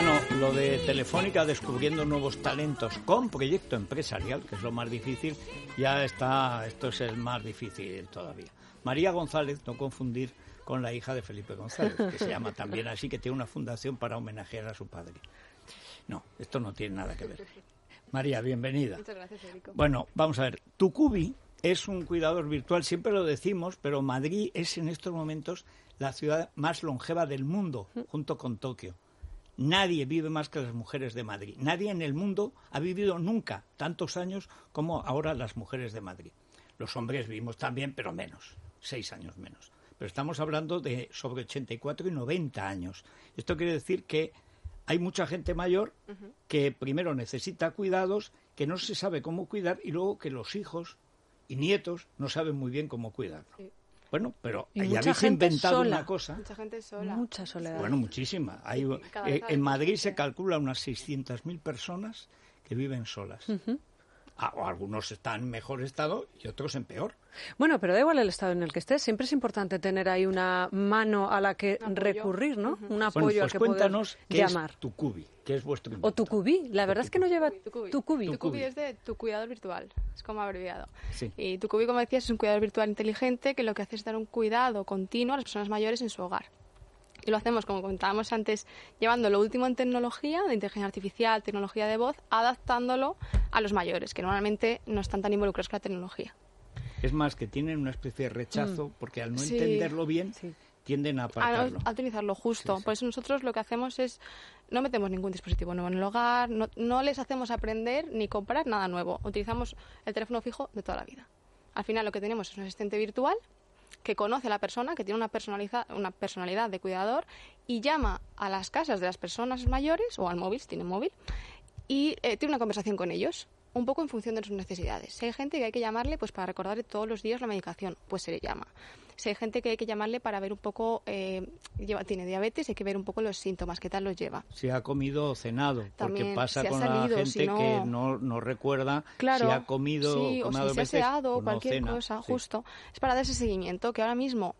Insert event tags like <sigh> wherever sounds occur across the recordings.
Bueno, lo de Telefónica descubriendo nuevos talentos con proyecto empresarial, que es lo más difícil, ya está, esto es el más difícil todavía. María González, no confundir con la hija de Felipe González, que se llama también así, que tiene una fundación para homenajear a su padre. No, esto no tiene nada que ver. María, bienvenida. Muchas gracias, Federico. Bueno, vamos a ver. Tucubi es un cuidador virtual, siempre lo decimos, pero Madrid es en estos momentos la ciudad más longeva del mundo, junto con Tokio. Nadie vive más que las mujeres de Madrid. Nadie en el mundo ha vivido nunca tantos años como ahora las mujeres de Madrid. Los hombres vivimos también, pero menos, seis años menos. Pero estamos hablando de sobre 84 y 90 años. Esto quiere decir que hay mucha gente mayor que primero necesita cuidados, que no se sabe cómo cuidar y luego que los hijos y nietos no saben muy bien cómo cuidarlo. Sí. Bueno, pero Y ahí mucha habéis inventado sola. una cosa. Mucha gente sola. Mucha soledad. Bueno, muchísima. Hay, eh, en Madrid se calcula unas 600.000 personas que viven solas. Ah, o algunos están en mejor estado y otros en peor. Bueno, pero da igual el estado en el que estés, siempre es importante tener ahí una mano a la que Un recurrir, ¿no? Un Bueno, apoyo pues al que poder cuéntanos qué llamar. es Tucubi, qué es vuestro O invento. Tucubí, la verdad es que no lleva Tucubi. Tucubi. Tucubi es de tu cuidador virtual, es como abreviado. Sí. Y Tucubi, como decías, es un cuidador virtual inteligente que lo que hace es dar un cuidado continuo a las personas mayores en su hogar. Y lo hacemos, como comentábamos antes, llevando lo último en tecnología, de inteligencia artificial, tecnología de voz, adaptándolo a los mayores, que normalmente no están tan involucrados con la tecnología. Es más, que tienen una especie de rechazo porque al no Mm. Sí. entenderlo bien Sí. tienden a a, apartarlo. a utilizarlo justo. Sí, sí. Por eso nosotros lo que hacemos es no metemos ningún dispositivo nuevo en el hogar, no, no les hacemos aprender ni comprar nada nuevo. Utilizamos el teléfono fijo de toda la vida. Al final lo que tenemos es un asistente virtual que conoce a la persona, que tiene una, una personalidad de cuidador y llama a las casas de las personas mayores o al móvil, si tienen móvil, y eh, tiene una conversación con ellos, un poco en función de sus necesidades. Si hay gente que hay que llamarle pues para recordarle todos los días la medicación, pues se le llama. Si hay gente que hay que llamarle para ver un poco, eh, lleva, tiene diabetes, hay que ver un poco los síntomas, qué tal los lleva. Si ha comido o cenado, porque También, pasa si ha con salido, la gente si no- que no, no recuerda Claro, si ha comido sí, o si se ha aseado o cualquier cena. cosa, Sí. justo. Es para dar ese seguimiento que ahora mismo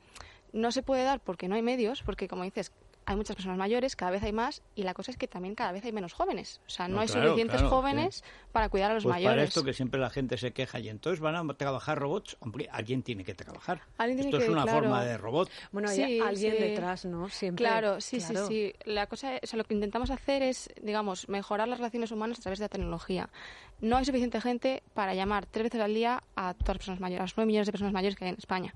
no se puede dar porque no hay medios, porque como dices, hay muchas personas mayores, cada vez hay más, y la cosa es que también cada vez hay menos jóvenes. O sea, no, No, hay claro, suficientes claro, jóvenes para cuidar a los Pues mayores. para esto que siempre la gente se queja y entonces van a trabajar robots, hombre, alguien tiene que trabajar. Alguien tiene esto es que- una claro. forma de robot. Bueno, hay Sí, alguien sí. detrás, ¿no? Siempre. Claro, sí, claro. sí, sí. La cosa, es- o sea, lo que intentamos hacer es, digamos, mejorar las relaciones humanas a través de la tecnología. No hay suficiente gente para llamar tres veces al día a todas las personas mayores, a las nueve millones de personas mayores que hay en España.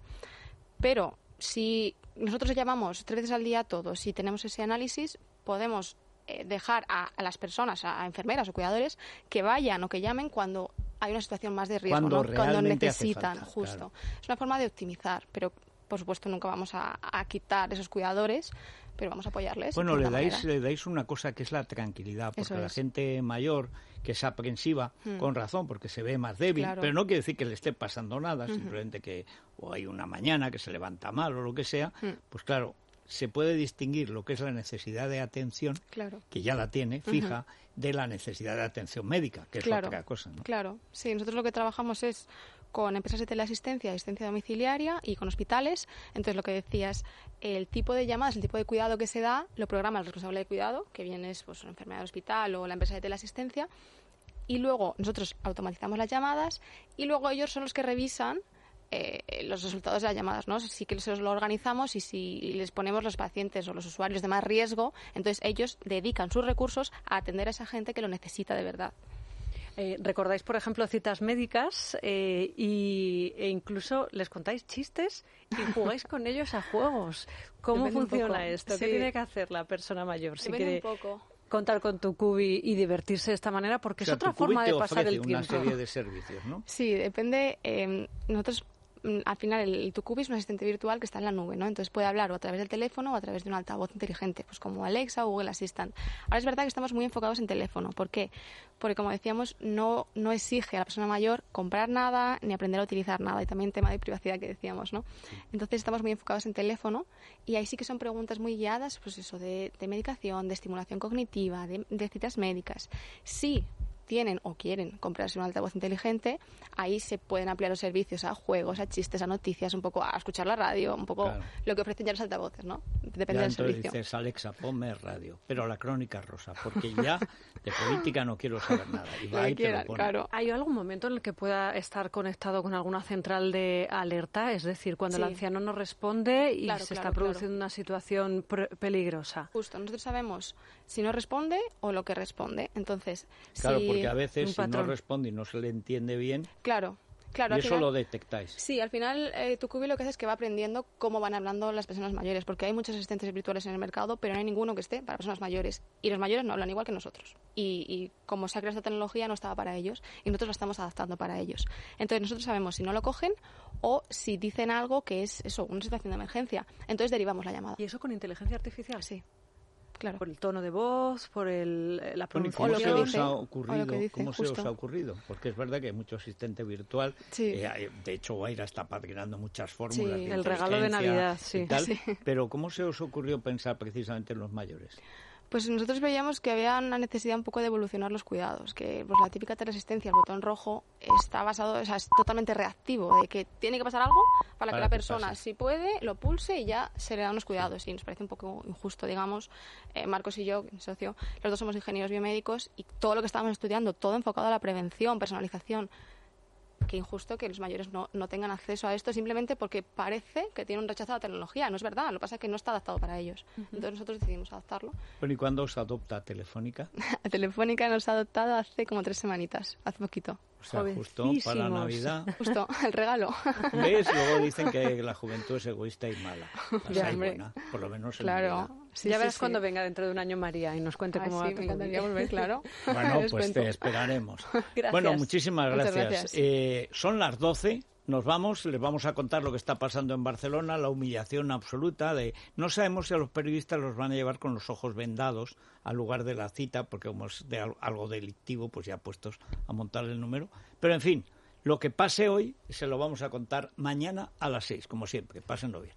Pero si nosotros llamamos tres veces al día a todos y tenemos ese análisis, podemos eh, dejar a, a las personas, a, a enfermeras o cuidadores, que vayan o que llamen cuando hay una situación más de riesgo, Cuando ¿no? cuando necesitan, falta, justo. claro. Es una forma de optimizar, pero por supuesto nunca vamos a, a quitar esos cuidadores, pero vamos a apoyarles. Bueno, le dais, manera. le dais una cosa que es la tranquilidad, porque la gente mayor que es aprensiva, Mm. con razón, porque se ve más débil, Claro. pero no quiere decir que le esté pasando nada, simplemente que o hay una mañana que se levanta mal o lo que sea, Mm. pues claro, se puede distinguir lo que es la necesidad de atención, Claro. que ya la tiene, fija, de la necesidad de atención médica, que es Claro, otra cosa. ¿no? Claro, sí, nosotros lo que trabajamos es con empresas de teleasistencia, asistencia domiciliaria y con hospitales. Entonces, lo que decías, el tipo de llamadas, el tipo de cuidado que se da, lo programa el responsable de cuidado, que viene es pues, una enfermedad del hospital o la empresa de teleasistencia, y luego nosotros automatizamos las llamadas y luego ellos son los que revisan eh, los resultados de las llamadas, ¿no? Sí que se lo organizamos y si les ponemos los pacientes o los usuarios de más riesgo, entonces ellos dedican sus recursos a atender a esa gente que lo necesita de verdad. Eh, recordáis, por ejemplo, citas médicas eh, y, e incluso les contáis chistes y <laughs> jugáis con ellos a juegos. ¿Cómo Depende funciona esto? ¿Qué tiene que hacer la persona mayor si Depende quiere un poco. contar con tu cubi y divertirse de esta manera? Porque O sea, es otra forma de pasar el una tiempo. serie de servicios, ¿no? Sí, depende. eh, nosotros al final el, el Tucubi es un asistente virtual que está en la nube, ¿no? Entonces puede hablar o a través del teléfono o a través de un altavoz inteligente, pues como Alexa o Google Assistant. Ahora es verdad que estamos muy enfocados en teléfono. ¿Por qué? Porque como decíamos, no, no exige a la persona mayor comprar nada ni aprender a utilizar nada. Y también tema de privacidad que decíamos, ¿no? Entonces estamos muy enfocados en teléfono y ahí sí que son preguntas muy guiadas, pues eso, de, medicación, de estimulación cognitiva, de citas médicas. Sí, tienen o quieren comprarse un altavoz inteligente, ahí se pueden ampliar los servicios a juegos, a chistes, a noticias, un poco a escuchar la radio, un poco Claro. lo que ofrecen ya los altavoces, ¿no? Depende Ya del entonces servicio. dices, Alexa, ponme radio, pero la crónica rosa, porque ya de política no quiero saber nada. Y va y te lo pone. claro. ¿Hay algún momento en el que pueda estar conectado con alguna central de alerta? Es decir, cuando el anciano no responde y Claro, se claro, está produciendo una situación pr- peligrosa. Justo, nosotros sabemos si no responde o lo que responde. Entonces, Claro, si... porque a veces si no responde y no se le entiende bien, Claro, claro. y al eso final- lo detectáis. Sí, al final eh, tu cubi lo que hace es que va aprendiendo cómo van hablando las personas mayores, porque hay muchos asistentes virtuales en el mercado, pero no hay ninguno que esté para personas mayores. Y los mayores no hablan igual que nosotros. Y, y como se ha creado esta tecnología, no estaba para ellos, y nosotros la estamos adaptando para ellos. Entonces nosotros sabemos si no lo cogen o si dicen algo que es eso, una situación de emergencia. Entonces derivamos la llamada. ¿Y eso con inteligencia artificial? Sí, claro. Por el tono de voz, por el, la Bueno, ¿y O ¿Cómo lo se que os dice, ha ocurrido? dice, ¿Cómo se os ha ocurrido? Porque es verdad que hay mucho asistente virtual. Sí. eh, de hecho, Guaira está padrinando muchas fórmulas. Sí. de El regalo de Navidad, y sí. tal. Sí. Pero ¿cómo se os ocurrió pensar precisamente en los mayores? Pues nosotros veíamos que había una necesidad un poco de evolucionar los cuidados, que pues la típica teleasistencia, el botón rojo, está basado, o sea, es totalmente reactivo, de que tiene que pasar algo para, Para que la persona, pase. si puede, lo pulse y ya se le dan los cuidados. Y nos parece un poco injusto, digamos, eh, Marcos y yo, mi socio, los dos somos ingenieros biomédicos y todo lo que estábamos estudiando, todo enfocado a la prevención, personalización. Qué injusto que los mayores no, no tengan acceso a esto simplemente porque parece que tienen un rechazo a la tecnología. No es verdad, lo que pasa es que no está adaptado para ellos. Entonces nosotros decidimos adaptarlo Bueno, ¿y cuándo os adopta Telefónica? <laughs> Telefónica nos ha adoptado hace como tres semanitas, hace poquito. O sea, justo para. Navidad. Justo, el regalo. ¿Ves? Luego dicen que la juventud es egoísta y mala. Ya, buena, por lo menos en claro. Sí, ya sí, verás sí. cuando venga dentro de un año María y nos cuente Ay, cómo sí, va me encantaría volver, claro. Bueno, <laughs> pues te esperaremos. <laughs> Gracias. Bueno, muchísimas gracias. gracias. Eh, son las 12. Nos vamos, les vamos a contar lo que está pasando en Barcelona, la humillación absoluta de no sabemos si a los periodistas los van a llevar con los ojos vendados al lugar de la cita, porque como es de al- algo delictivo, pues ya puestos a montar el número. Pero en fin, lo que pase hoy se lo vamos a contar mañana a las 6, como siempre. Pásenlo bien.